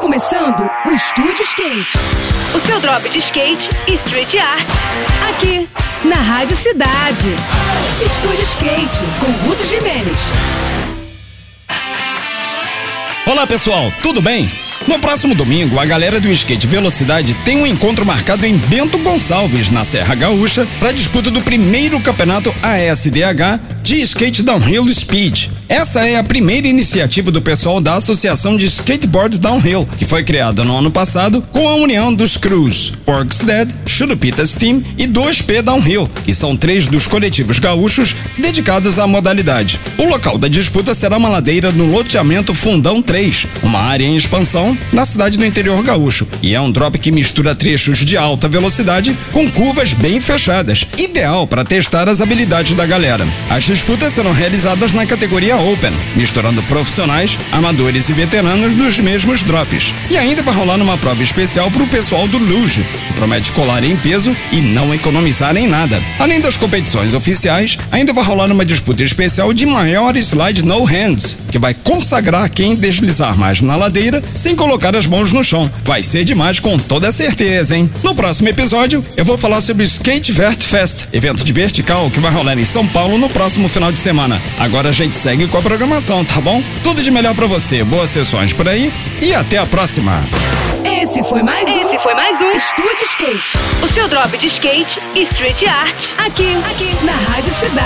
começando o Estúdio Skate. O seu drop de skate e street art. Aqui, na Rádio Cidade. Estúdio Skate, com Ruth Jimenez. Olá pessoal, tudo bem? No próximo domingo, a galera do Skate Velocidade tem um encontro marcado em Bento Gonçalves, na Serra Gaúcha, para disputa do primeiro campeonato ASDH de Skate Downhill Speed. Essa é a primeira iniciativa do pessoal da Associação de Skateboards Downhill, que foi criada no ano passado com a união dos crews Porks Dead, Churupitas Team e 2P Downhill, que são três dos coletivos gaúchos dedicados à modalidade. O local da disputa será uma ladeira no loteamento Fundão 3, uma área em expansão na cidade do interior gaúcho, e é um drop que mistura trechos de alta velocidade com curvas bem fechadas, ideal para testar as habilidades da galera. As disputas serão realizadas na categoria Open, misturando profissionais, amadores e veteranos nos mesmos drops. E ainda vai rolar numa prova especial para o pessoal do Luge, que promete colar em peso e não economizar em nada. Além das competições oficiais, ainda vai rolar uma disputa especial de maior slide no hands, que vai consagrar quem deslizar mais na ladeira sem colocar as mãos no chão. Vai ser demais com toda certeza, hein? No próximo episódio, eu vou falar sobre o Skate Vert Fest, evento de vertical que vai rolar em São Paulo no próximo final de semana. Agora a gente segue com a programação, tá bom? Tudo de melhor para você, boas sessões por aí e até a próxima. Esse foi mais um. Esse foi mais um Estúdio Skate. O seu drop de skate e street art. Aqui, aqui, na Rádio Cidade.